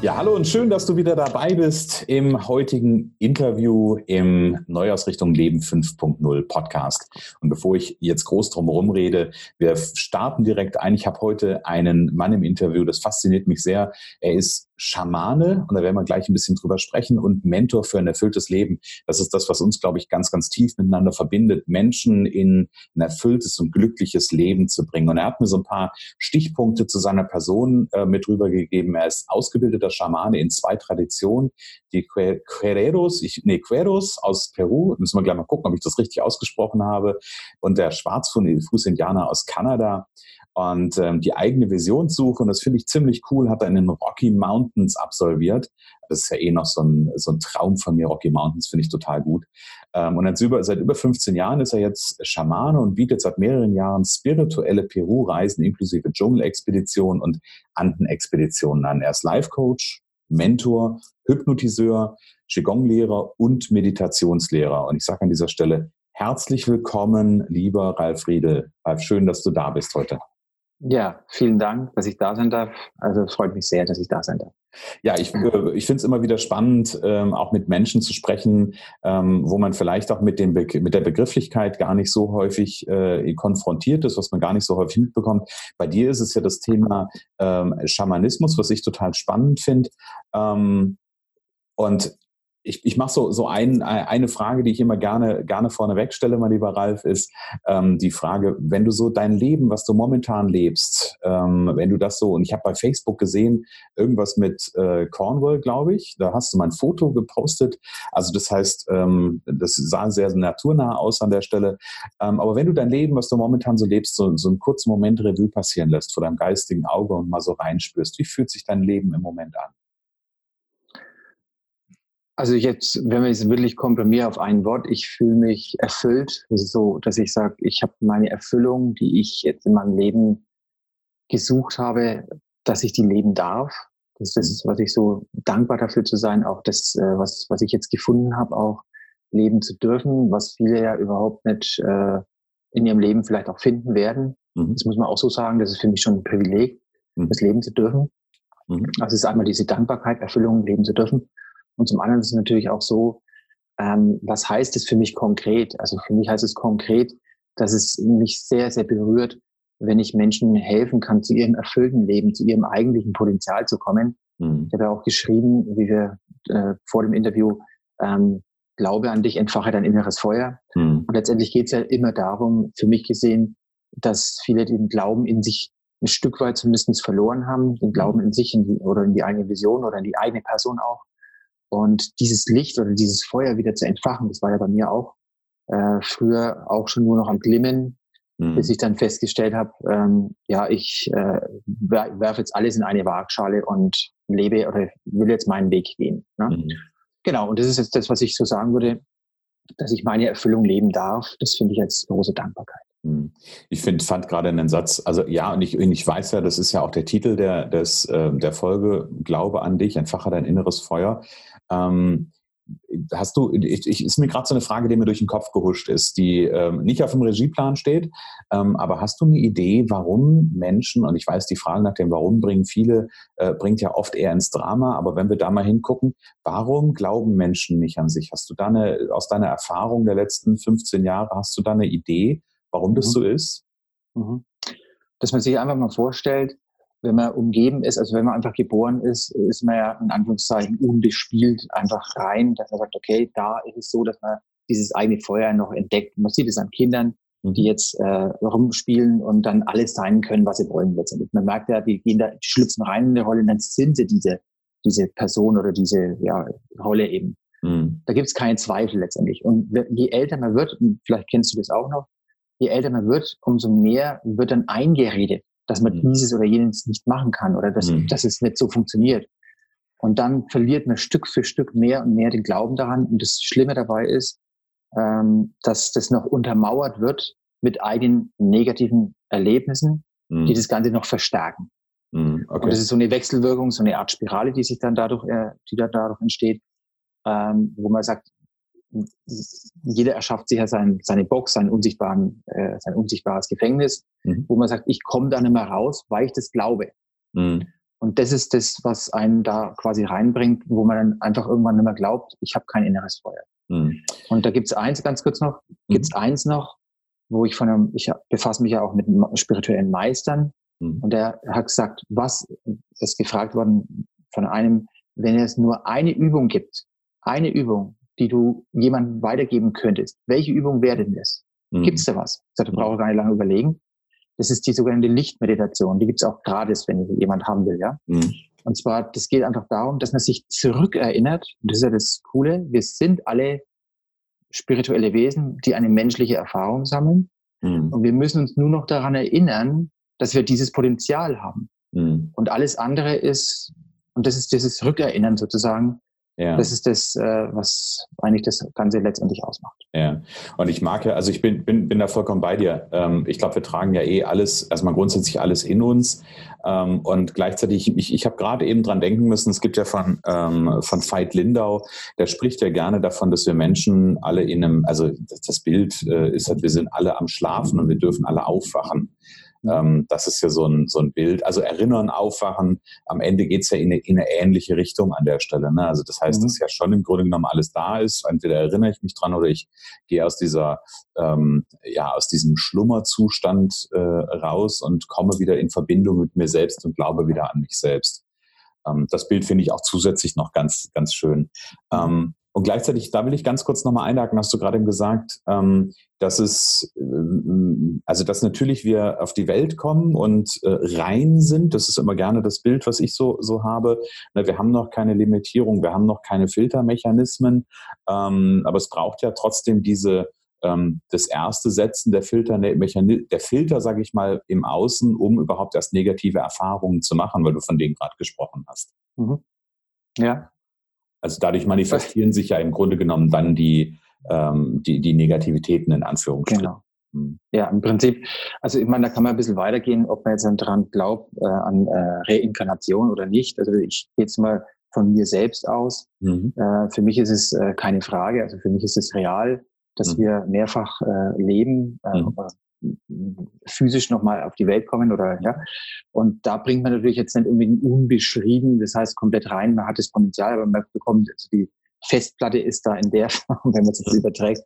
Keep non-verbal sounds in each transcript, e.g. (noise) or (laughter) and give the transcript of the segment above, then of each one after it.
Ja, hallo und schön, dass du wieder dabei bist im heutigen Interview im Neuausrichtung Leben 5.0 Podcast. Und bevor ich jetzt groß drum rede, wir starten direkt ein. Ich habe heute einen Mann im Interview, das fasziniert mich sehr. Er ist Schamane, und da werden wir gleich ein bisschen drüber sprechen, und Mentor für ein erfülltes Leben. Das ist das, was uns, glaube ich, ganz, ganz tief miteinander verbindet, Menschen in ein erfülltes und glückliches Leben zu bringen. Und er hat mir so ein paar Stichpunkte zu seiner Person äh, mit rübergegeben. Er ist ausgebildeter Schamane in zwei Traditionen. Die Quereros, ich, nee, Queros aus Peru, müssen wir gleich mal gucken, ob ich das richtig ausgesprochen habe, und der Schwarzfuß-Indianer aus Kanada und ähm, die eigene Visionssuche, und das finde ich ziemlich cool, hat er in den Rocky Mountains absolviert. Das ist ja eh noch so ein, so ein Traum von mir, Rocky Mountains finde ich total gut. Ähm, und seit über, seit über 15 Jahren ist er jetzt Schamane und bietet seit mehreren Jahren spirituelle Peru-Reisen inklusive Dschungelexpeditionen und Andenexpeditionen an. Er ist Life-Coach, Mentor, Hypnotiseur, Qigong-Lehrer und Meditationslehrer. Und ich sage an dieser Stelle herzlich willkommen, lieber Ralf Riedel. Ralf, schön, dass du da bist heute. Ja, vielen Dank, dass ich da sein darf. Also es freut mich sehr, dass ich da sein darf. Ja, ich, äh, ich finde es immer wieder spannend, ähm, auch mit Menschen zu sprechen, ähm, wo man vielleicht auch mit, dem Be mit der Begrifflichkeit gar nicht so häufig äh, konfrontiert ist, was man gar nicht so häufig mitbekommt. Bei dir ist es ja das Thema ähm, Schamanismus, was ich total spannend finde. Ähm, und ich, ich mache so, so ein, eine Frage, die ich immer gerne, gerne vorneweg stelle, mein lieber Ralf, ist ähm, die Frage, wenn du so dein Leben, was du momentan lebst, ähm, wenn du das so, und ich habe bei Facebook gesehen, irgendwas mit äh, Cornwall, glaube ich, da hast du mal ein Foto gepostet. Also das heißt, ähm, das sah sehr naturnah aus an der Stelle. Ähm, aber wenn du dein Leben, was du momentan so lebst, so, so einen kurzen Moment Revue passieren lässt vor deinem geistigen Auge und mal so reinspürst, wie fühlt sich dein Leben im Moment an? Also jetzt, wenn wir es wirklich komprimieren auf ein Wort, ich fühle mich erfüllt, so, dass ich sage, ich habe meine Erfüllung, die ich jetzt in meinem Leben gesucht habe, dass ich die leben darf. Das ist, was ich so dankbar dafür zu sein, auch das, äh, was, was ich jetzt gefunden habe, auch leben zu dürfen, was viele ja überhaupt nicht äh, in ihrem Leben vielleicht auch finden werden. Mhm. Das muss man auch so sagen, das ist für mich schon ein Privileg, mhm. das leben zu dürfen. Mhm. Also es ist einmal diese Dankbarkeit, Erfüllung leben zu dürfen. Und zum anderen ist es natürlich auch so, ähm, was heißt es für mich konkret? Also für mich heißt es konkret, dass es mich sehr, sehr berührt, wenn ich Menschen helfen kann, zu ihrem erfüllten Leben, zu ihrem eigentlichen Potenzial zu kommen. Mhm. Ich habe ja auch geschrieben, wie wir äh, vor dem Interview, ähm, Glaube an dich, entfache dein inneres Feuer. Mhm. Und letztendlich geht es ja immer darum, für mich gesehen, dass viele den Glauben in sich ein Stück weit zumindest verloren haben, den Glauben in sich in die, oder in die eigene Vision oder in die eigene Person auch. Und dieses Licht oder dieses Feuer wieder zu entfachen, das war ja bei mir auch äh, früher auch schon nur noch am Glimmen, mhm. bis ich dann festgestellt habe, ähm, ja, ich äh, werfe jetzt alles in eine Waagschale und lebe oder will jetzt meinen Weg gehen. Ne? Mhm. Genau, und das ist jetzt das, was ich so sagen würde, dass ich meine Erfüllung leben darf. Das finde ich als große Dankbarkeit. Mhm. Ich find, fand gerade einen Satz, also ja, und ich, ich weiß ja, das ist ja auch der Titel der, des, äh, der Folge, Glaube an dich, entfache dein inneres Feuer. Ähm, hast du, ich, ich, ist mir gerade so eine Frage, die mir durch den Kopf gehuscht ist, die ähm, nicht auf dem Regieplan steht, ähm, aber hast du eine Idee, warum Menschen, und ich weiß, die Frage nach dem Warum bringen viele, äh, bringt ja oft eher ins Drama, aber wenn wir da mal hingucken, warum glauben Menschen nicht an sich? Hast du da eine, aus deiner Erfahrung der letzten 15 Jahre, hast du da eine Idee, warum das mhm. so ist? Mhm. Dass man sich einfach mal vorstellt, wenn man umgeben ist, also wenn man einfach geboren ist, ist man ja in Anführungszeichen unbespielt einfach rein, dass man sagt, okay, da ist es so, dass man dieses eigene Feuer noch entdeckt. Man sieht es an Kindern, die mhm. jetzt äh, rumspielen und dann alles sein können, was sie wollen letztendlich. Man merkt ja, die gehen da, die schlüpfen rein in eine Rolle, und dann sind sie diese, diese Person oder diese ja, Rolle eben. Mhm. Da gibt es keinen Zweifel letztendlich. Und je älter man wird, vielleicht kennst du das auch noch, je älter man wird, umso mehr wird dann eingeredet dass man mhm. dieses oder jenes nicht machen kann oder dass, mhm. dass es nicht so funktioniert. Und dann verliert man Stück für Stück mehr und mehr den Glauben daran. Und das Schlimme dabei ist, ähm, dass das noch untermauert wird mit eigenen negativen Erlebnissen, mhm. die das Ganze noch verstärken. Mhm, okay. Und das ist so eine Wechselwirkung, so eine Art Spirale, die sich dann dadurch, äh, die da dadurch entsteht, ähm, wo man sagt, jeder erschafft sich ja sein, seine Box, sein, unsichtbaren, äh, sein unsichtbares Gefängnis, mhm. wo man sagt, ich komme da nicht mehr raus, weil ich das glaube. Mhm. Und das ist das, was einen da quasi reinbringt, wo man dann einfach irgendwann nicht mehr glaubt, ich habe kein inneres Feuer. Mhm. Und da gibt's eins, ganz kurz noch, mhm. gibt's eins noch, wo ich von einem, ich befasse mich ja auch mit spirituellen Meistern, mhm. und der hat gesagt, was, ist gefragt worden von einem, wenn es nur eine Übung gibt, eine Übung, die du jemandem weitergeben könntest, welche Übung wäre denn das? Mhm. Gibt's da was? Ich sagte, brauche gar nicht lange überlegen. Das ist die sogenannte Lichtmeditation. Die gibt's auch gratis, wenn jemand haben will, ja. Mhm. Und zwar, das geht einfach darum, dass man sich zurückerinnert. Und das ist ja das Coole. Wir sind alle spirituelle Wesen, die eine menschliche Erfahrung sammeln. Mhm. Und wir müssen uns nur noch daran erinnern, dass wir dieses Potenzial haben. Mhm. Und alles andere ist, und das ist dieses Rückerinnern sozusagen, ja. Das ist das, äh, was eigentlich das Ganze letztendlich ausmacht. Ja, und ich mag ja, also ich bin, bin, bin da vollkommen bei dir. Ähm, ich glaube, wir tragen ja eh alles, erstmal grundsätzlich alles in uns. Ähm, und gleichzeitig, ich, ich habe gerade eben dran denken müssen, es gibt ja von, ähm, von Veit Lindau, der spricht ja gerne davon, dass wir Menschen alle in einem, also das Bild äh, ist halt, wir sind alle am Schlafen und wir dürfen alle aufwachen. Ähm, das ist ja so ein, so ein Bild. Also Erinnern, Aufwachen, am Ende geht's ja in eine, in eine ähnliche Richtung an der Stelle. Ne? Also das heißt, mhm. dass ja schon im Grunde genommen alles da ist. Entweder erinnere ich mich dran oder ich gehe aus dieser, ähm, ja, aus diesem Schlummerzustand äh, raus und komme wieder in Verbindung mit mir selbst und glaube wieder an mich selbst. Ähm, das Bild finde ich auch zusätzlich noch ganz, ganz schön. Ähm, und gleichzeitig, da will ich ganz kurz nochmal einhaken, hast du gerade gesagt, ähm, dass es, äh, also dass natürlich wir auf die Welt kommen und äh, rein sind. Das ist immer gerne das Bild, was ich so, so habe. Na, wir haben noch keine Limitierung, wir haben noch keine Filtermechanismen, ähm, aber es braucht ja trotzdem diese, ähm, das erste Setzen der Filter, der Filter, sage ich mal, im Außen, um überhaupt erst negative Erfahrungen zu machen, weil du von denen gerade gesprochen hast. Mhm. Ja, also dadurch manifestieren sich ja im Grunde genommen dann die, ähm, die, die Negativitäten in Anführungsstrichen. Genau. Hm. Ja, im Prinzip, also ich meine, da kann man ein bisschen weitergehen, ob man jetzt daran glaubt, äh, an äh, Reinkarnation oder nicht. Also ich gehe jetzt mal von mir selbst aus. Mhm. Äh, für mich ist es äh, keine Frage, also für mich ist es real, dass mhm. wir mehrfach äh, leben, äh, mhm physisch nochmal auf die Welt kommen oder ja. Und da bringt man natürlich jetzt nicht unbedingt unbeschrieben, das heißt komplett rein, man hat das Potenzial, aber man bekommt, also die Festplatte ist da in der (laughs) Form, wenn man es jetzt überträgt,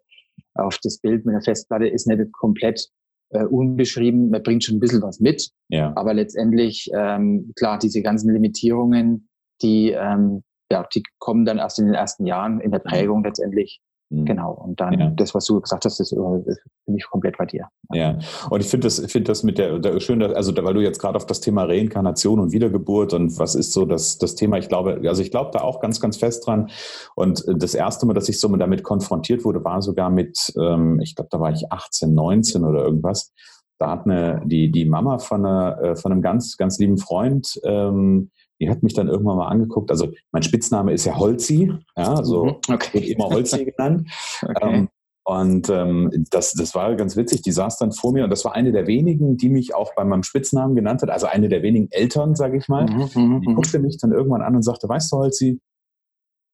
auf das Bild mit der Festplatte ist nicht komplett äh, unbeschrieben, man bringt schon ein bisschen was mit, ja. aber letztendlich, ähm, klar, diese ganzen Limitierungen, die, ähm, ja, die kommen dann erst in den ersten Jahren in der Prägung letztendlich Mhm. Genau. Und dann ja. das, was du gesagt hast, das, äh, bin ich komplett bei dir. Ja. Und ich finde das, finde das mit der, der schön, also weil du jetzt gerade auf das Thema Reinkarnation und Wiedergeburt und was ist so das, das Thema, ich glaube, also ich glaube da auch ganz, ganz fest dran. Und das erste Mal, dass ich so damit konfrontiert wurde, war sogar mit, ähm, ich glaube, da war ich 18, 19 oder irgendwas. Da hat eine, die, die Mama von, einer, äh, von einem ganz, ganz lieben Freund, ähm, die hat mich dann irgendwann mal angeguckt. Also mein Spitzname ist ja Holzi, ja, so mhm, okay. wird immer Holzi (laughs) genannt. Okay. Ähm, und ähm, das, das war ganz witzig. Die saß dann vor mir und das war eine der wenigen, die mich auch bei meinem Spitznamen genannt hat. Also eine der wenigen Eltern, sage ich mal. Mhm, mhm, die mhm. guckte mich dann irgendwann an und sagte: Weißt du, Holzi,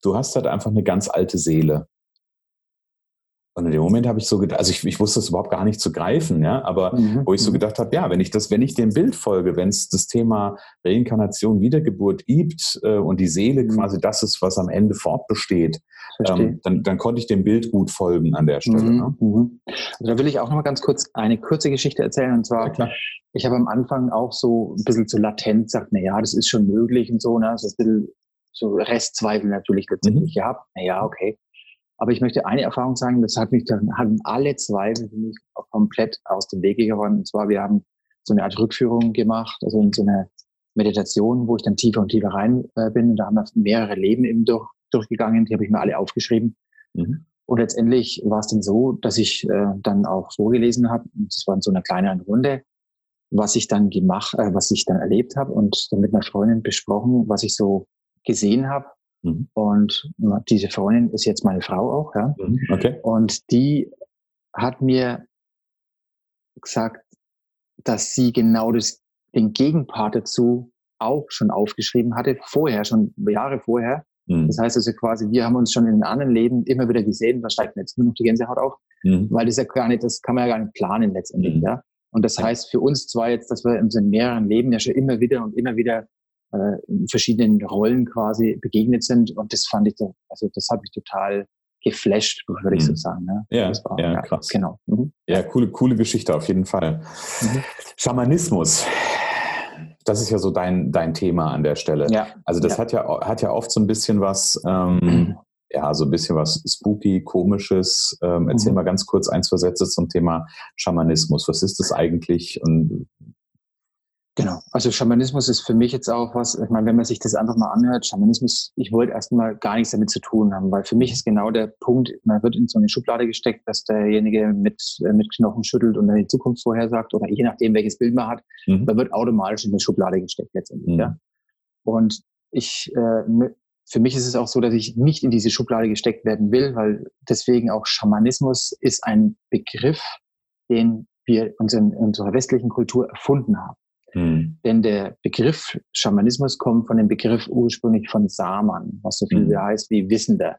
du hast halt einfach eine ganz alte Seele. Und in dem Moment habe ich so gedacht, also ich, ich wusste es überhaupt gar nicht zu greifen, ja, aber mhm. wo ich so mhm. gedacht habe, ja, wenn ich das, wenn ich dem Bild folge, wenn es das Thema Reinkarnation, Wiedergeburt gibt äh, und die Seele mhm. quasi das ist, was am Ende fortbesteht, ähm, dann, dann konnte ich dem Bild gut folgen an der Stelle. Mhm. Ne? Mhm. Also da will ich auch noch mal ganz kurz eine kurze Geschichte erzählen und zwar, ja, ich habe am Anfang auch so ein bisschen zu latent gesagt, na ja, das ist schon möglich und so, ne, so ein bisschen so Restzweifel natürlich letztendlich mhm. gehabt. Na ja, okay. Aber ich möchte eine Erfahrung sagen, das hat mich dann, haben alle Zweifel für mich komplett aus dem Wege geräumt. Und zwar, wir haben so eine Art Rückführung gemacht, also in so eine Meditation, wo ich dann tiefer und tiefer rein äh, bin. Und da haben wir mehrere Leben eben durch, durchgegangen, die habe ich mir alle aufgeschrieben. Mhm. Und letztendlich war es dann so, dass ich äh, dann auch vorgelesen habe, und das war in so einer kleineren Runde, was ich dann gemacht, äh, was ich dann erlebt habe und dann mit einer Freundin besprochen, was ich so gesehen habe Mhm. Und diese Freundin ist jetzt meine Frau auch, ja. Mhm. Okay. Und die hat mir gesagt, dass sie genau das den Gegenpart dazu auch schon aufgeschrieben hatte, vorher, schon Jahre vorher. Mhm. Das heißt also quasi, wir haben uns schon in anderen Leben immer wieder gesehen, da steigt jetzt nur noch die Gänsehaut auf, mhm. weil das ja gar nicht, das kann man ja gar nicht planen letztendlich, mhm. ja. Und das heißt für uns zwar jetzt, dass wir in mehreren Leben ja schon immer wieder und immer wieder äh, in verschiedenen Rollen quasi begegnet sind. Und das fand ich, da, also das hat mich total geflasht, würde ich so mhm. sagen. Ne? Ja, war, ja, krass. Genau. Mhm. Ja, coole, coole Geschichte auf jeden Fall. Mhm. Schamanismus. Das ist ja so dein, dein Thema an der Stelle. Ja. Also das ja. hat ja hat ja oft so ein bisschen was, ähm, (clears throat) ja, so ein bisschen was spooky, komisches. Ähm, erzähl mhm. mal ganz kurz ein, zwei Sätze zum Thema Schamanismus. Was ist das eigentlich und Genau. Also Schamanismus ist für mich jetzt auch was, ich meine, wenn man sich das einfach mal anhört, Schamanismus, ich wollte erstmal gar nichts damit zu tun haben, weil für mich ist genau der Punkt, man wird in so eine Schublade gesteckt, dass derjenige mit, äh, mit Knochen schüttelt und dann die Zukunft vorhersagt oder je nachdem, welches Bild man hat, mhm. man wird automatisch in eine Schublade gesteckt letztendlich. Mhm. Ja. Und ich, äh, für mich ist es auch so, dass ich nicht in diese Schublade gesteckt werden will, weil deswegen auch Schamanismus ist ein Begriff, den wir uns in unserer westlichen Kultur erfunden haben. Hm. Denn der Begriff Schamanismus kommt von dem Begriff ursprünglich von Saman, was so viel hm. heißt wie Wissender.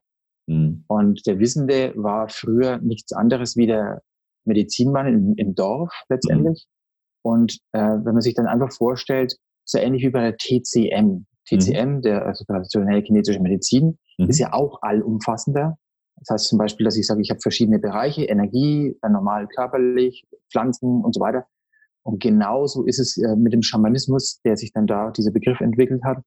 Hm. Und der Wissende war früher nichts anderes wie der Medizinmann im, im Dorf letztendlich. Hm. Und äh, wenn man sich dann einfach vorstellt, so ähnlich wie bei der TCM. TCM, hm. der also traditionelle chinesische Medizin, ist ja auch allumfassender. Das heißt zum Beispiel, dass ich sage, ich habe verschiedene Bereiche, Energie, normal körperlich, Pflanzen und so weiter. Und genauso ist es äh, mit dem Schamanismus, der sich dann da, dieser Begriff entwickelt hat,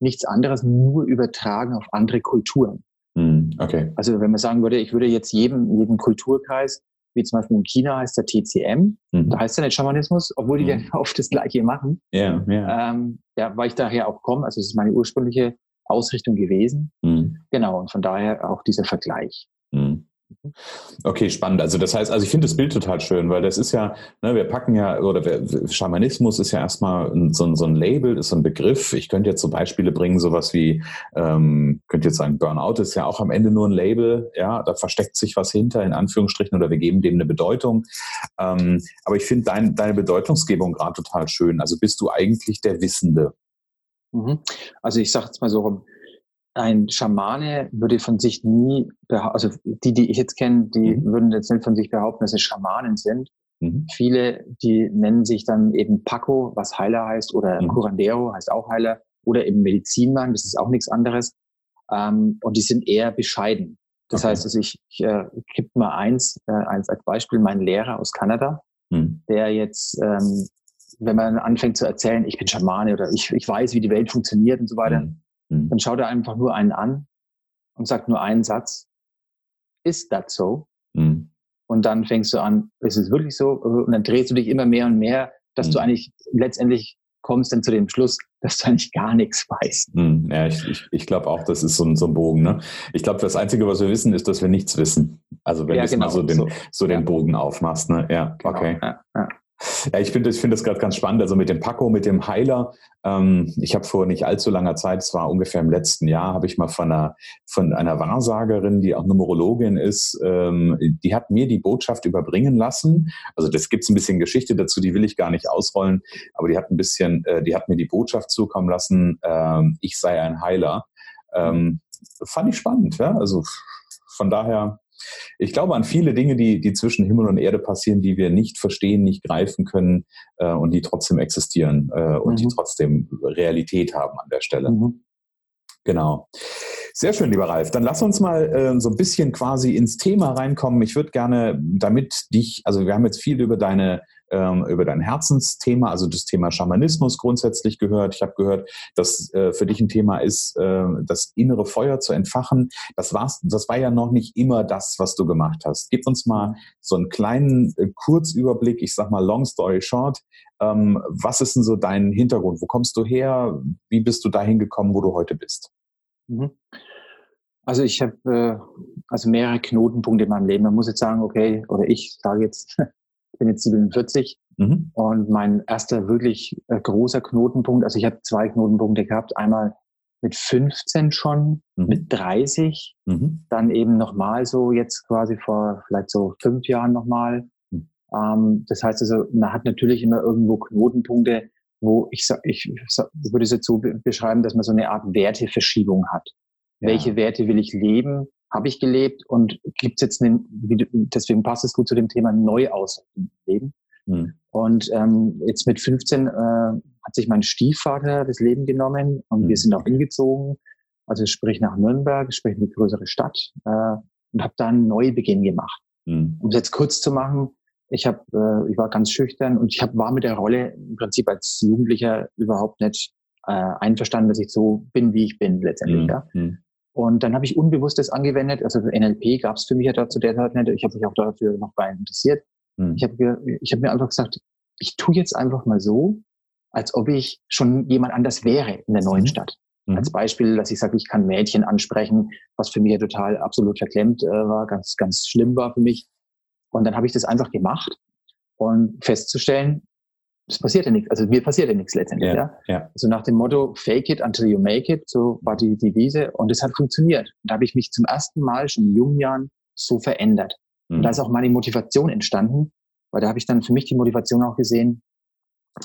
nichts anderes, nur übertragen auf andere Kulturen. Hm, okay. Also wenn man sagen würde, ich würde jetzt jedem, jedem Kulturkreis, wie zum Beispiel in China heißt der TCM, mhm. da heißt ja nicht Schamanismus, obwohl die mhm. ja (laughs) oft das Gleiche machen. Ja, ja. Ähm, ja, weil ich daher auch komme, also es ist meine ursprüngliche Ausrichtung gewesen. Mhm. Genau, und von daher auch dieser Vergleich. Mhm. Okay, spannend. Also das heißt, also ich finde das Bild total schön, weil das ist ja, ne, wir packen ja, oder wir, Schamanismus ist ja erstmal so, so, ein Label, ist so ein Begriff. Ich könnte jetzt so Beispiele bringen, sowas wie, ähm, könnte jetzt sagen, Burnout ist ja auch am Ende nur ein Label, ja, da versteckt sich was hinter, in Anführungsstrichen, oder wir geben dem eine Bedeutung. Ähm, aber ich finde dein, deine Bedeutungsgebung gerade total schön. Also bist du eigentlich der Wissende? Mhm. Also ich sage jetzt mal so rum, ein Schamane würde von sich nie, also die, die ich jetzt kenne, die mhm. würden jetzt nicht von sich behaupten, dass sie Schamanen sind. Mhm. Viele, die nennen sich dann eben Paco, was Heiler heißt, oder mhm. Curandero heißt auch Heiler, oder eben Medizinmann, das ist auch nichts anderes. Ähm, und die sind eher bescheiden. Das okay. heißt, also ich, ich äh, gebe mal eins, äh, eins als Beispiel, mein Lehrer aus Kanada, mhm. der jetzt, ähm, wenn man anfängt zu erzählen, ich bin Schamane oder ich, ich weiß, wie die Welt funktioniert und so weiter, mhm. Mhm. Dann schaut er einfach nur einen an und sagt nur einen Satz. Ist das so? Mhm. Und dann fängst du an, ist es wirklich so? Und dann drehst du dich immer mehr und mehr, dass mhm. du eigentlich letztendlich kommst dann zu dem Schluss, dass du eigentlich gar nichts weißt. Mhm. Ja, ich, ich, ich glaube auch, das ist so ein, so ein Bogen. Ne? Ich glaube, das Einzige, was wir wissen, ist, dass wir nichts wissen. Also wenn ja, du genau, mal so den, so. so den Bogen aufmachst. Ne? Ja, genau. okay. Ja, ja. Ich finde ich finde das gerade ganz spannend. Also mit dem Paco, mit dem Heiler. Ähm, ich habe vor nicht allzu langer Zeit, es war ungefähr im letzten Jahr, habe ich mal von einer, von einer Wahrsagerin, die auch Numerologin ist, ähm, die hat mir die Botschaft überbringen lassen. Also das gibt es ein bisschen Geschichte dazu, die will ich gar nicht ausrollen, aber die hat ein bisschen, äh, die hat mir die Botschaft zukommen lassen, äh, ich sei ein Heiler. Ähm, fand ich spannend, ja. Also von daher ich glaube an viele Dinge, die, die zwischen Himmel und Erde passieren, die wir nicht verstehen, nicht greifen können äh, und die trotzdem existieren äh, und mhm. die trotzdem Realität haben an der Stelle. Mhm. Genau. Sehr schön, lieber Ralf. Dann lass uns mal äh, so ein bisschen quasi ins Thema reinkommen. Ich würde gerne, damit dich, also wir haben jetzt viel über deine ähm, über dein Herzensthema, also das Thema Schamanismus grundsätzlich gehört. Ich habe gehört, dass äh, für dich ein Thema ist, äh, das innere Feuer zu entfachen. Das, war's, das war ja noch nicht immer das, was du gemacht hast. Gib uns mal so einen kleinen äh, Kurzüberblick, ich sag mal long story short. Ähm, was ist denn so dein Hintergrund? Wo kommst du her? Wie bist du dahin gekommen, wo du heute bist? Mhm. Also ich habe äh, also mehrere Knotenpunkte in meinem Leben. Man muss jetzt sagen, okay, oder ich sage jetzt, (laughs) bin jetzt 47 mhm. und mein erster wirklich äh, großer Knotenpunkt, also ich habe zwei Knotenpunkte gehabt, einmal mit 15 schon, mhm. mit 30, mhm. dann eben nochmal so jetzt quasi vor vielleicht so fünf Jahren nochmal. Mhm. Ähm, das heißt also, man hat natürlich immer irgendwo Knotenpunkte, wo ich, ich würde es jetzt so beschreiben, dass man so eine Art Werteverschiebung hat. Ja. Welche Werte will ich leben? Habe ich gelebt? Und gibt es jetzt einen, deswegen passt es gut zu dem Thema Neuausrichtung im Leben. Mhm. Und ähm, jetzt mit 15 äh, hat sich mein Stiefvater das Leben genommen und mhm. wir sind auch hingezogen. Also sprich nach Nürnberg, sprich in die größere Stadt äh, und habe da einen Neubeginn gemacht. Mhm. Um es jetzt kurz zu machen, ich habe, äh, ich war ganz schüchtern und ich hab, war mit der Rolle im Prinzip als Jugendlicher überhaupt nicht äh, einverstanden, dass ich so bin, wie ich bin letztendlich. Mhm. Ja. Und dann habe ich Unbewusstes angewendet. Also NLP gab es für mich ja da zu der Zeit nicht. Ich habe mich auch dafür noch gar nicht interessiert. Mhm. Ich habe ich hab mir einfach gesagt, ich tue jetzt einfach mal so, als ob ich schon jemand anders wäre in der neuen mhm. Stadt. Mhm. Als Beispiel, dass ich sage, ich kann Mädchen ansprechen, was für mich ja total absolut verklemmt äh, war, ganz, ganz schlimm war für mich. Und dann habe ich das einfach gemacht und festzustellen, es passiert ja nichts. Also mir passiert ja nichts letztendlich. Ja, ja. ja. Also nach dem Motto Fake it until you make it, so war die Devise und es hat funktioniert. Und da habe ich mich zum ersten Mal schon in jungen Jahren so verändert. Mhm. Und da ist auch meine Motivation entstanden, weil da habe ich dann für mich die Motivation auch gesehen,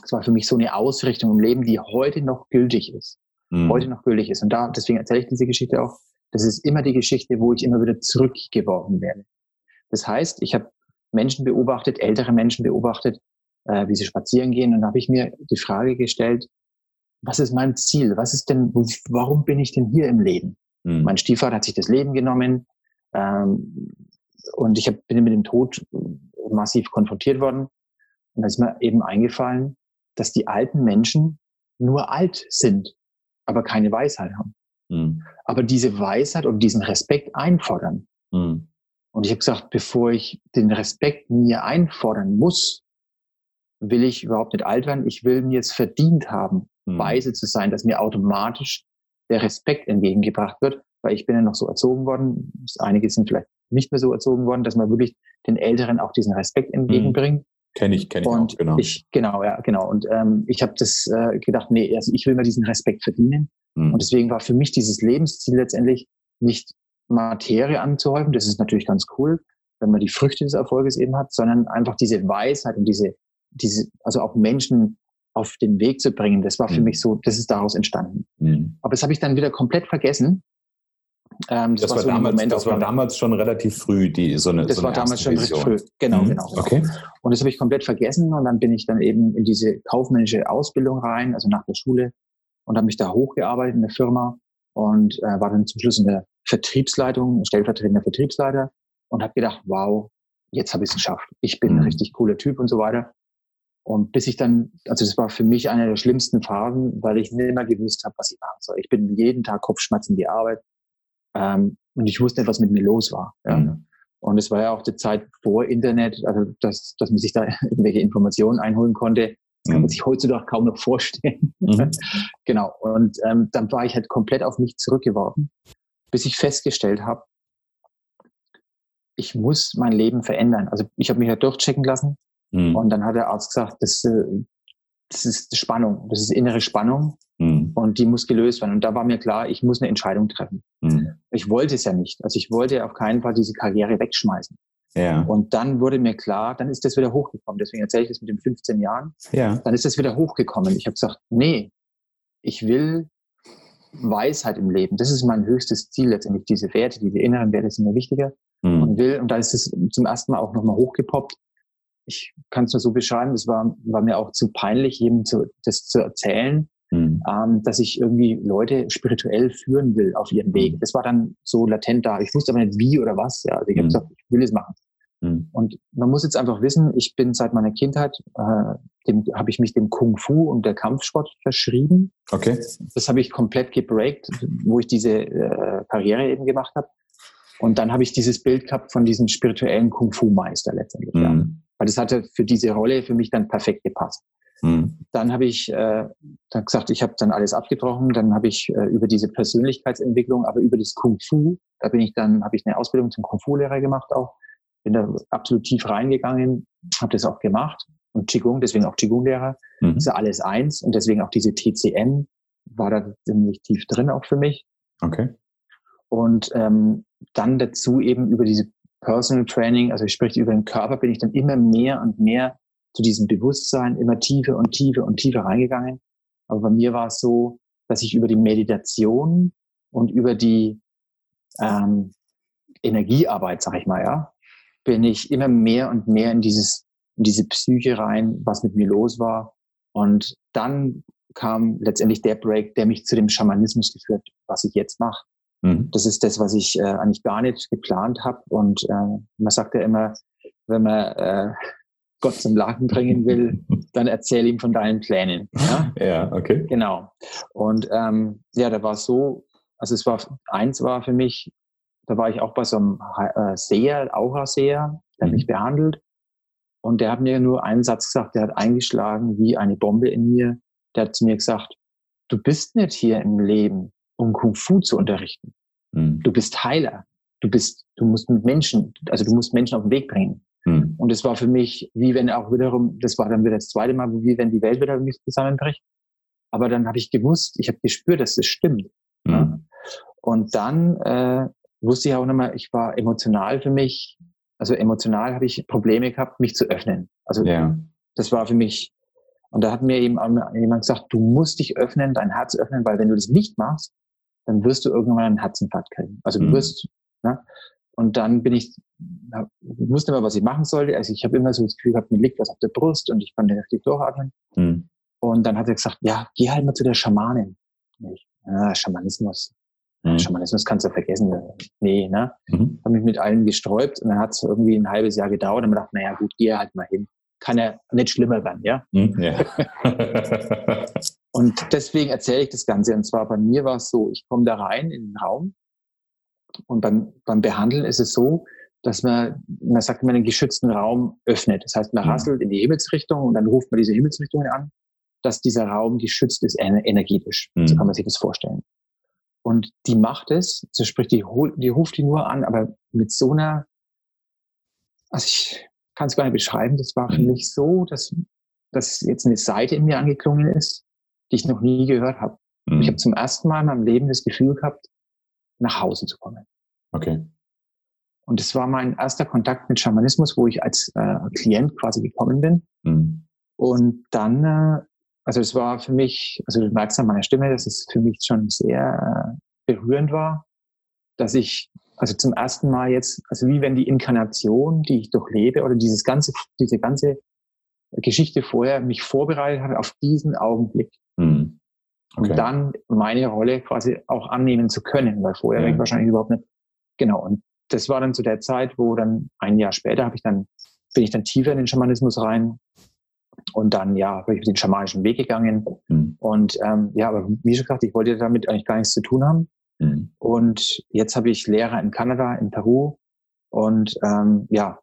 es war für mich so eine Ausrichtung im Leben, die heute noch gültig ist. Mhm. Heute noch gültig ist. Und da, deswegen erzähle ich diese Geschichte auch. Das ist immer die Geschichte, wo ich immer wieder zurückgeworfen werde. Das heißt, ich habe Menschen beobachtet, ältere Menschen beobachtet, äh, wie sie spazieren gehen. Und da habe ich mir die Frage gestellt, was ist mein Ziel? Was ist denn, warum bin ich denn hier im Leben? Mhm. Mein Stiefvater hat sich das Leben genommen ähm, und ich hab, bin mit dem Tod massiv konfrontiert worden. Und da ist mir eben eingefallen, dass die alten Menschen nur alt sind, aber keine Weisheit haben. Mhm. Aber diese Weisheit und diesen Respekt einfordern. Mhm. Und ich habe gesagt, bevor ich den Respekt mir einfordern muss, will ich überhaupt nicht alt werden. Ich will mir es verdient haben, mhm. weise zu sein, dass mir automatisch der Respekt entgegengebracht wird, weil ich bin ja noch so erzogen worden. Einige sind vielleicht nicht mehr so erzogen worden, dass man wirklich den Älteren auch diesen Respekt entgegenbringt. Mhm. Kenne ich, kenne ich und auch, genau. Ich, genau, ja, genau. Und ähm, ich habe das äh, gedacht, nee, also ich will mir diesen Respekt verdienen. Mhm. Und deswegen war für mich dieses Lebensziel letztendlich nicht Materie anzuhäufen. Das ist natürlich ganz cool, wenn man die Früchte des Erfolges eben hat, sondern einfach diese Weisheit und diese, diese, also auch Menschen auf den Weg zu bringen. Das war für mhm. mich so, das ist daraus entstanden. Mhm. Aber das habe ich dann wieder komplett vergessen. Ähm, das, das, war, war so damals, das war damals schon relativ früh, die so eine Das so war damals schon recht früh, genau, mhm. genau. Okay. Und das habe ich komplett vergessen und dann bin ich dann eben in diese kaufmännische Ausbildung rein, also nach der Schule und habe mich da hochgearbeitet in der Firma und äh, war dann zum Schluss in der Vertriebsleitung, stellvertretender Vertriebsleiter und habe gedacht, wow, jetzt habe ich es geschafft. Ich bin mhm. ein richtig cooler Typ und so weiter. Und bis ich dann, also das war für mich eine der schlimmsten Phasen, weil ich nicht mehr gewusst habe, was ich machen soll. Ich bin jeden Tag Kopfschmerzen in die Arbeit ähm, und ich wusste nicht, was mit mir los war. Ja. Mhm. Und es war ja auch die Zeit vor Internet, also dass, dass man sich da (laughs) irgendwelche Informationen einholen konnte. Das kann man mhm. sich heutzutage kaum noch vorstellen. Mhm. (laughs) genau. Und ähm, dann war ich halt komplett auf mich zurückgeworfen bis ich festgestellt habe, ich muss mein Leben verändern. Also ich habe mich ja durchchecken lassen mhm. und dann hat der Arzt gesagt, das, äh, das ist Spannung, das ist innere Spannung mhm. und die muss gelöst werden. Und da war mir klar, ich muss eine Entscheidung treffen. Mhm. Ich wollte es ja nicht. Also ich wollte auf keinen Fall diese Karriere wegschmeißen. Ja. Und dann wurde mir klar, dann ist das wieder hochgekommen. Deswegen erzähle ich das mit den 15 Jahren. Ja. Dann ist das wieder hochgekommen. Ich habe gesagt, nee, ich will Weisheit im Leben. Das ist mein höchstes Ziel letztendlich. Diese Werte, diese inneren Werte sind mir wichtiger. Mhm. Und will, und da ist es zum ersten Mal auch nochmal hochgepoppt. Ich kann es nur so beschreiben, es war, war mir auch zu peinlich, jedem zu, das zu erzählen, mhm. ähm, dass ich irgendwie Leute spirituell führen will auf ihren Weg. Hm. Das war dann so latent da. Ich wusste aber nicht wie oder was. Ja. Also ich habe mhm. gesagt, ich will es machen. Mhm. Und man muss jetzt einfach wissen, ich bin seit meiner Kindheit, äh, dem habe ich mich dem Kung Fu und der Kampfsport verschrieben. Okay. Das habe ich komplett gebreakt, wo ich diese äh, Karriere eben gemacht habe. Und dann habe ich dieses Bild gehabt von diesem spirituellen Kung Fu Meister letztendlich. Mhm. Ja. Weil das hatte für diese Rolle für mich dann perfekt gepasst. Mhm. Dann habe ich äh, dann gesagt, ich habe dann alles abgebrochen. Dann habe ich äh, über diese Persönlichkeitsentwicklung, aber über das Kung Fu, da bin ich dann, habe ich eine Ausbildung zum Kung Fu Lehrer gemacht auch bin da absolut tief reingegangen, habe das auch gemacht. Und Qigong, deswegen auch Qigong-Lehrer, mhm. ist ja alles eins und deswegen auch diese TCM war da ziemlich tief drin auch für mich. Okay. Und ähm, dann dazu eben über diese Personal Training, also ich spreche über den Körper, bin ich dann immer mehr und mehr zu diesem Bewusstsein immer tiefer und tiefer und tiefer reingegangen. Aber bei mir war es so, dass ich über die Meditation und über die ähm, Energiearbeit, sag ich mal, ja, bin ich immer mehr und mehr in dieses, in diese Psyche rein, was mit mir los war. Und dann kam letztendlich der Break, der mich zu dem Schamanismus geführt, was ich jetzt mache. Mhm. Das ist das, was ich äh, eigentlich gar nicht geplant habe. Und äh, man sagt ja immer, wenn man äh, Gott zum Lachen bringen (laughs) will, dann erzähl ihm von deinen Plänen. Ja, ja okay. Genau. Und ähm, ja, da war es so, also es war, eins war für mich, da war ich auch bei so einem äh, Seher, Aura-Seher, der mhm. mich behandelt. Und der hat mir nur einen Satz gesagt, der hat eingeschlagen wie eine Bombe in mir. Der hat zu mir gesagt, du bist nicht hier im Leben, um Kung Fu zu unterrichten. Mhm. Du bist Heiler. Du bist, du musst mit Menschen, also du musst Menschen auf den Weg bringen. Mhm. Und es war für mich, wie wenn auch wiederum, das war dann wieder das zweite Mal, wie wenn die Welt wieder mich zusammenbricht. Aber dann habe ich gewusst, ich habe gespürt, dass das stimmt. Mhm. Und dann äh, wusste ich auch nochmal, ich war emotional für mich, also emotional habe ich Probleme gehabt, mich zu öffnen. Also ja. das war für mich, und da hat mir eben jemand gesagt, du musst dich öffnen, dein Herz öffnen, weil wenn du das nicht machst, dann wirst du irgendwann einen Herzinfarkt kriegen. Also du mhm. wirst, ne? Und dann bin ich, ich wusste immer, was ich machen sollte. Also ich habe immer so das Gefühl gehabt, mir liegt was auf der Brust und ich konnte richtig durchatmen. Mhm. Und dann hat er gesagt, ja, geh halt mal zu der Schamanin. Ich, ja, Schamanismus. Mhm. Schamanismus kannst du vergessen. Nee, ne? Mhm. Habe mich mit allen gesträubt und dann hat es irgendwie ein halbes Jahr gedauert und man dachte, naja, gut, geh halt mal hin. Kann ja nicht schlimmer werden, ja? Mhm, ja. (laughs) (laughs) und deswegen erzähle ich das Ganze. Und zwar bei mir war es so, ich komme da rein in den Raum und beim, beim Behandeln ist es so, dass man, man sagt, man einen geschützten Raum öffnet. Das heißt, man mhm. rasselt in die Himmelsrichtung und dann ruft man diese Himmelsrichtungen an, dass dieser Raum geschützt ist energetisch. Mhm. So kann man sich das vorstellen. Und die macht es, so sprich, die, die ruft die nur an, aber mit so einer, also ich kann es gar nicht beschreiben, das war für mhm. mich so, dass, dass jetzt eine Seite in mir angeklungen ist, die ich noch nie gehört habe. Mhm. Ich habe zum ersten Mal in meinem Leben das Gefühl gehabt, nach Hause zu kommen. Okay. Und das war mein erster Kontakt mit Schamanismus, wo ich als äh, Klient quasi gekommen bin. Mhm. Und dann äh, also es war für mich, also du merkst an meiner Stimme, dass es für mich schon sehr äh, berührend war, dass ich also zum ersten Mal jetzt, also wie wenn die Inkarnation, die ich durchlebe oder dieses ganze, diese ganze Geschichte vorher mich vorbereitet hat auf diesen Augenblick. Mhm. Okay. Und dann meine Rolle quasi auch annehmen zu können, weil vorher ja. ich wahrscheinlich überhaupt nicht. Genau. Und das war dann zu der Zeit, wo dann ein Jahr später habe ich dann, bin ich dann tiefer in den Schamanismus rein und dann, ja, bin ich den schamanischen Weg gegangen. Mhm. Und ähm, ja, aber wie schon gesagt, ich wollte damit eigentlich gar nichts zu tun haben. Mhm. Und jetzt habe ich Lehrer in Kanada, in Peru. Und ähm, ja,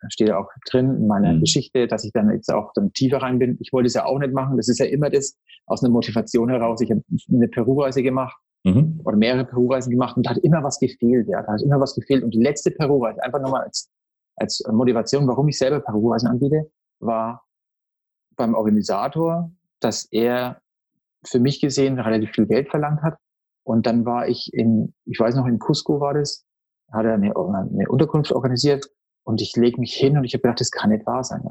das steht ja auch drin in meiner mhm. Geschichte, dass ich dann jetzt auch dann tiefer rein bin. Ich wollte es ja auch nicht machen. Das ist ja immer das aus einer Motivation heraus. Ich habe eine Peru-Reise gemacht mhm. oder mehrere Peru-Reisen gemacht und da hat immer was gefehlt. Ja, da hat immer was gefehlt. Und die letzte Peru-Reise, einfach nochmal als, als Motivation, warum ich selber Peru-Reisen anbiete, war beim Organisator, dass er für mich gesehen relativ viel Geld verlangt hat. Und dann war ich in, ich weiß noch, in Cusco war das, hat er eine, eine Unterkunft organisiert und ich lege mich hin und ich habe gedacht, das kann nicht wahr sein.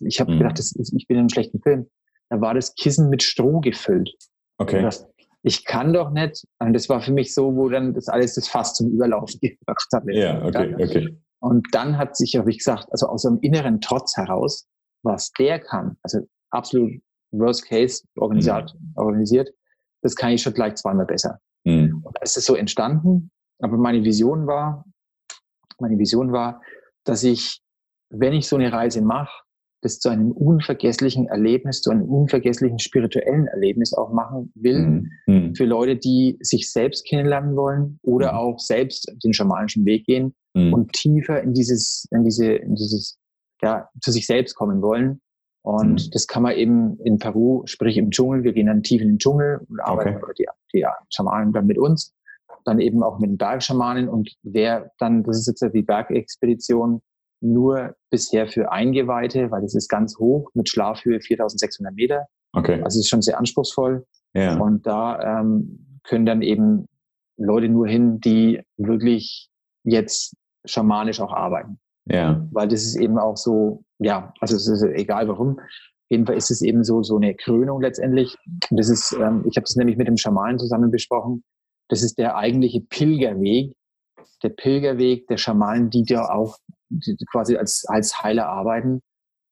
Ich habe mhm. gedacht, das ist, ich bin in einem schlechten Film. Da war das Kissen mit Stroh gefüllt. Okay. Das, ich kann doch nicht. Und das war für mich so, wo dann das alles das Fass zum Überlaufen (laughs) gebracht hat. Ja, okay, okay. Und dann hat sich, habe ich gesagt, also aus einem inneren Trotz heraus, was der kann, also absolut Worst Case organisiert, mhm. organisiert das kann ich schon gleich zweimal besser. Mhm. Und es ist so entstanden, aber meine Vision war, meine Vision war, dass ich, wenn ich so eine Reise mache, das zu einem unvergesslichen Erlebnis, zu einem unvergesslichen spirituellen Erlebnis auch machen will, mhm. mhm. für Leute, die sich selbst kennenlernen wollen oder mhm. auch selbst den schamanischen Weg gehen mhm. und tiefer in dieses, in diese, in dieses, ja, zu sich selbst kommen wollen und mhm. das kann man eben in Peru, sprich im Dschungel, wir gehen dann tief in den Dschungel und arbeiten, okay. die, die Schamanen dann mit uns, dann eben auch mit den Bergschamanen und wer dann, das ist jetzt die Bergexpedition, nur bisher für Eingeweihte, weil das ist ganz hoch mit Schlafhöhe 4600 Meter. Okay. Also es ist schon sehr anspruchsvoll. Ja. Und da ähm, können dann eben Leute nur hin, die wirklich jetzt schamanisch auch arbeiten. Ja. Weil das ist eben auch so, ja, also es ist egal warum. Auf jeden Fall ist es eben so, so eine Krönung letztendlich. Und das ist, ähm, ich habe das nämlich mit dem Schamanen zusammen besprochen. Das ist der eigentliche Pilgerweg, der Pilgerweg der Schamanen, die ja auch quasi als, als Heiler arbeiten.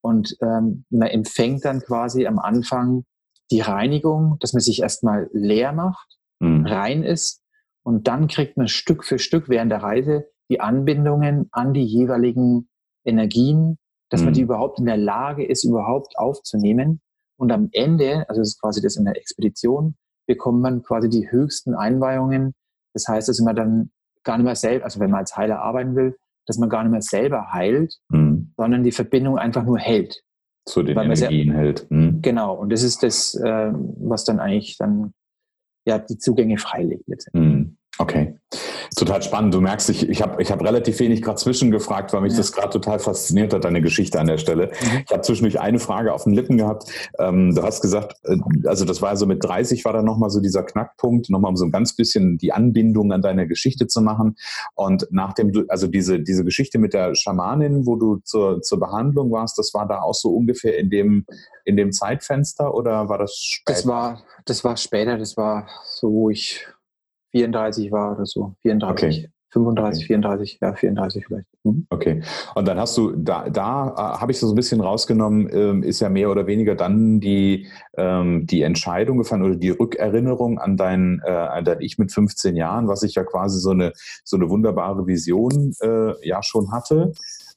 Und ähm, man empfängt dann quasi am Anfang die Reinigung, dass man sich erstmal leer macht, mhm. rein ist. Und dann kriegt man Stück für Stück während der Reise die Anbindungen an die jeweiligen Energien, dass mhm. man die überhaupt in der Lage ist, überhaupt aufzunehmen. Und am Ende, also das ist quasi das in der Expedition, bekommt man quasi die höchsten Einweihungen. Das heißt, dass man dann gar nicht mehr selber, also wenn man als Heiler arbeiten will, dass man gar nicht mehr selber heilt, mhm. sondern die Verbindung einfach nur hält. Zu den Energien sehr, hält. Mhm. Genau, und das ist das, äh, was dann eigentlich dann ja die Zugänge freilegt letztendlich. Mhm. Okay. Total spannend. Du merkst, ich, ich habe ich hab relativ wenig gerade zwischengefragt, weil mich ja. das gerade total fasziniert hat, deine Geschichte an der Stelle. Mhm. Ich habe zwischendurch eine Frage auf den Lippen gehabt. Ähm, du hast gesagt, äh, also das war so mit 30 war dann nochmal so dieser Knackpunkt, nochmal um so ein ganz bisschen die Anbindung an deine Geschichte zu machen. Und nachdem du, also diese, diese Geschichte mit der Schamanin, wo du zur, zur Behandlung warst, das war da auch so ungefähr in dem, in dem Zeitfenster oder war das später? Das war, das war später, das war so, wo ich 34 war oder so. 34. Okay. 35, 34, ja, 34 vielleicht. Mhm. Okay. Und dann hast du, da, da äh, habe ich so ein bisschen rausgenommen, ähm, ist ja mehr oder weniger dann die, ähm, die Entscheidung gefallen oder die Rückerinnerung an dein, äh, an dein Ich mit 15 Jahren, was ich ja quasi so eine, so eine wunderbare Vision äh, ja schon hatte.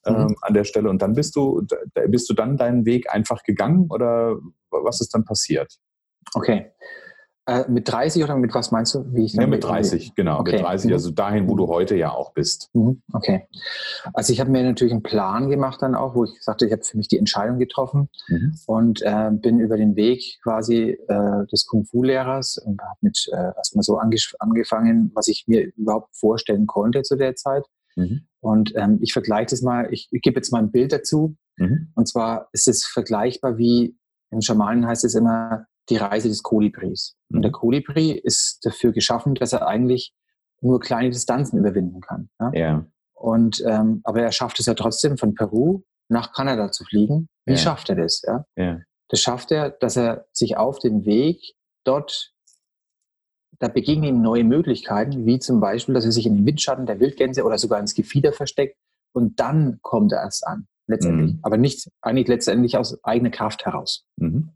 Mhm. Ähm, an der Stelle. Und dann bist du, bist du dann deinen Weg einfach gegangen oder was ist dann passiert? Okay. Äh, mit 30 oder mit was meinst du? Wie ich ja, mit 30, genau. Okay. Mit 30, also dahin, wo du heute ja auch bist. Mhm. Okay. Also ich habe mir natürlich einen Plan gemacht dann auch, wo ich sagte, ich habe für mich die Entscheidung getroffen mhm. und äh, bin über den Weg quasi äh, des Kung-Fu-Lehrers und habe mit äh, erstmal so angefangen, was ich mir überhaupt vorstellen konnte zu der Zeit. Mhm. Und ähm, ich vergleiche das mal, ich, ich gebe jetzt mal ein Bild dazu. Mhm. Und zwar ist es vergleichbar wie, im Schamanen heißt es immer, die Reise des Kolibris. Und der. Kolibri ist dafür geschaffen, dass er eigentlich nur kleine Distanzen überwinden kann. Ja. ja. Und ähm, aber er schafft es ja trotzdem von Peru nach Kanada zu fliegen. Wie ja. schafft er das? Ja? ja. Das schafft er, dass er sich auf dem Weg dort, da begegnen ihm neue Möglichkeiten, wie zum Beispiel, dass er sich in den Windschatten der Wildgänse oder sogar ins Gefieder versteckt und dann kommt er erst an, letztendlich. Mhm. Aber nicht eigentlich letztendlich aus eigener Kraft heraus. Mhm.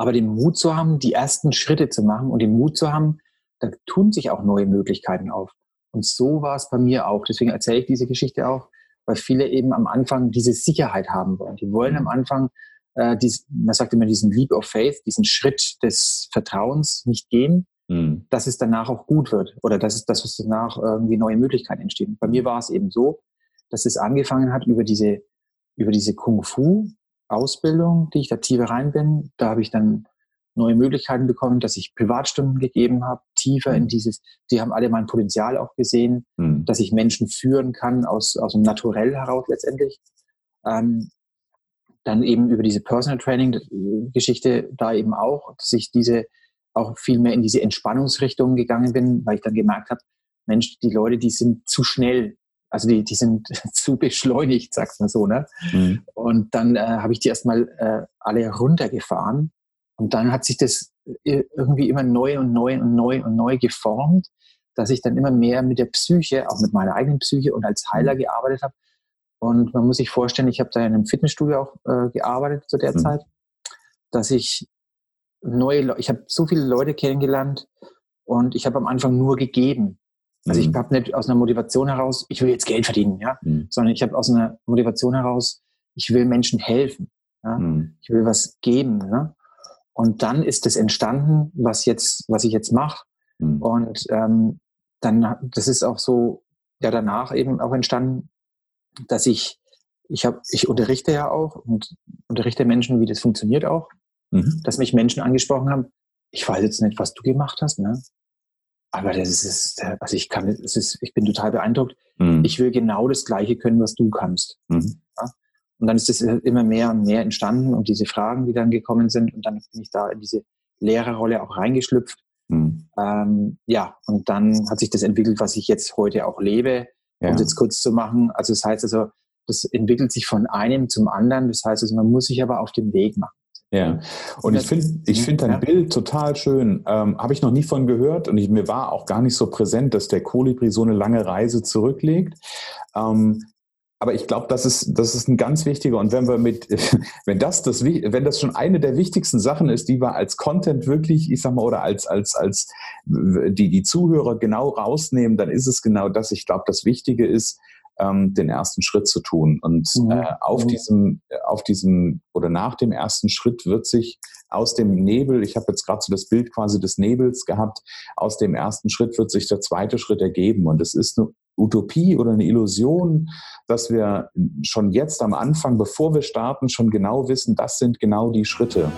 Aber den Mut zu haben, die ersten Schritte zu machen und den Mut zu haben, da tun sich auch neue Möglichkeiten auf. Und so war es bei mir auch. Deswegen erzähle ich diese Geschichte auch, weil viele eben am Anfang diese Sicherheit haben wollen. Die wollen am mhm. Anfang, äh, dies, man sagt immer, diesen Leap of Faith, diesen Schritt des Vertrauens nicht gehen, mhm. dass es danach auch gut wird oder dass es, dass es danach irgendwie neue Möglichkeiten entstehen. Bei mir war es eben so, dass es angefangen hat über diese, über diese Kung Fu Ausbildung, die ich da tiefer rein bin. Da habe ich dann neue Möglichkeiten bekommen, dass ich Privatstunden gegeben habe, tiefer in mhm. dieses, die haben alle mein Potenzial auch gesehen, mhm. dass ich Menschen führen kann aus, aus dem Naturell heraus letztendlich. Ähm, dann eben über diese Personal Training Geschichte da eben auch, dass ich diese auch viel mehr in diese Entspannungsrichtung gegangen bin, weil ich dann gemerkt habe, Mensch, die Leute, die sind zu schnell also die, die sind (laughs) zu beschleunigt, sagst du so, ne? Mhm. Und dann äh, habe ich die erstmal äh, alle runtergefahren. Und dann hat sich das äh, irgendwie immer neu und neu und neu und neu geformt, dass ich dann immer mehr mit der Psyche, auch mit meiner eigenen Psyche und als Heiler mhm. gearbeitet habe. Und man muss sich vorstellen, ich habe da in einem Fitnessstudio auch äh, gearbeitet zu der mhm. Zeit, dass ich neue, ich habe so viele Leute kennengelernt und ich habe am Anfang nur gegeben. Also mhm. ich habe nicht aus einer Motivation heraus, ich will jetzt Geld verdienen, ja, mhm. sondern ich habe aus einer Motivation heraus, ich will Menschen helfen, ja? Mhm. ich will was geben. Ne? Und dann ist es entstanden, was jetzt, was ich jetzt mache. Mhm. Und ähm, dann, das ist auch so, ja danach eben auch entstanden, dass ich, ich habe, ich unterrichte ja auch und unterrichte Menschen, wie das funktioniert auch, mhm. dass mich Menschen angesprochen haben. Ich weiß jetzt nicht, was du gemacht hast, ne? Aber das ist, also ich kann, es ist, ich bin total beeindruckt. Mhm. Ich will genau das Gleiche können, was du kannst. Mhm. Ja? Und dann ist es immer mehr und mehr entstanden und diese Fragen, die dann gekommen sind, und dann bin ich da in diese Lehrerrolle auch reingeschlüpft. Mhm. Ähm, ja, und dann hat sich das entwickelt, was ich jetzt heute auch lebe. Ja. Um es jetzt kurz zu machen. Also das heißt also, das entwickelt sich von einem zum anderen. Das heißt, also, man muss sich aber auf den Weg machen. Ja, und ich finde ich finde dein. Bild total schön. Ähm, Habe ich noch nie von gehört und ich, mir war auch gar nicht so präsent, dass der Kolibri so eine lange Reise zurücklegt. Ähm, aber ich glaube, das ist, das ist ein ganz wichtiger. Und wenn wir mit, (laughs) wenn das, das, wenn das schon eine der wichtigsten Sachen ist, die wir als Content wirklich, ich sag mal, oder als, als, als die, die Zuhörer genau rausnehmen, dann ist es genau das. Ich glaube, das Wichtige ist, ähm, den ersten Schritt zu tun. Und mhm. äh, auf mhm. diesem, auf diesem oder nach dem ersten Schritt wird sich aus dem Nebel, ich habe jetzt gerade so das Bild quasi des Nebels gehabt, aus dem ersten Schritt wird sich der zweite Schritt ergeben. Und es ist eine Utopie oder eine Illusion, dass wir schon jetzt am Anfang, bevor wir starten, schon genau wissen, das sind genau die Schritte.